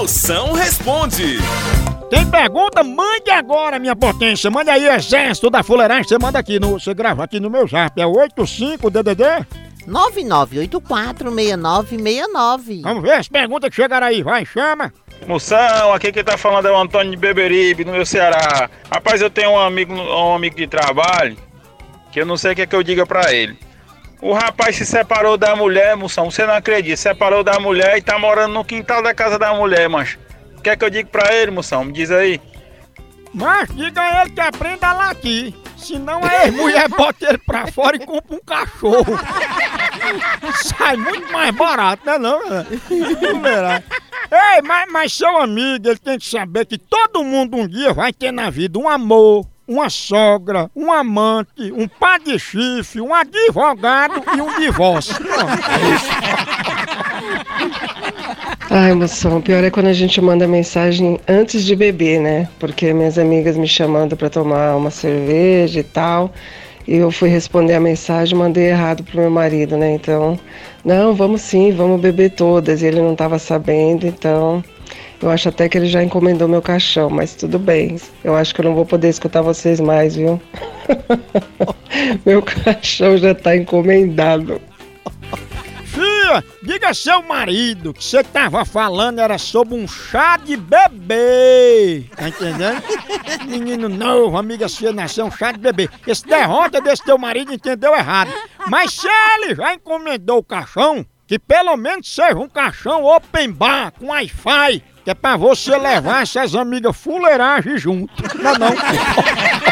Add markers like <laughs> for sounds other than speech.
Moção responde. Tem pergunta? Mande agora, minha potência. Mande aí, exército da fuleiragem. Você manda aqui, no, você grava aqui no meu zap. É 85DDD? 99846969. Vamos ver as perguntas que chegaram aí. Vai, chama. Moção, aqui quem tá falando é o Antônio de Beberibe, no meu Ceará. Rapaz, eu tenho um amigo, um amigo de trabalho que eu não sei o que é que eu diga pra ele. O rapaz se separou da mulher, moção, você não acredita, separou da mulher e tá morando no quintal da casa da mulher, mancho. O que é que eu digo pra ele, moção? Me diz aí. Mas diga a ele que aprenda a latir. Senão a ex-mulher bota ele pra fora e compra um cachorro. Sai muito mais barato, né não? Fuleiragem. Ei, mas, mas seu amigo, ele tem que saber que todo mundo um dia vai ter na vida um amor, uma sogra, um amante, um pá de chifre, um advogado e um divórcio. Ai, moção, o pior é quando a gente manda mensagem antes de beber, né? Porque minhas amigas me chamando pra tomar uma cerveja e tal. E eu fui responder a mensagem, mandei errado pro meu marido, né? Então, não, vamos sim, vamos beber todas. E ele não tava sabendo, então eu acho até que ele já encomendou meu caixão, mas tudo bem. Eu acho que eu não vou poder escutar vocês mais, viu? <laughs> meu caixão já tá encomendado. Fia, diga a seu marido que você tava falando era sobre um chá de bebê. Tá entendendo? <laughs> Menino novo, amiga sua, nasceu um chá de bebê. Esse derrota desse teu marido entendeu errado. Mas se ele já encomendou o caixão, que pelo menos seja um caixão open bar com Wi-Fi, que é pra você levar essas amigas fuleiragem junto. Não, é não. <laughs>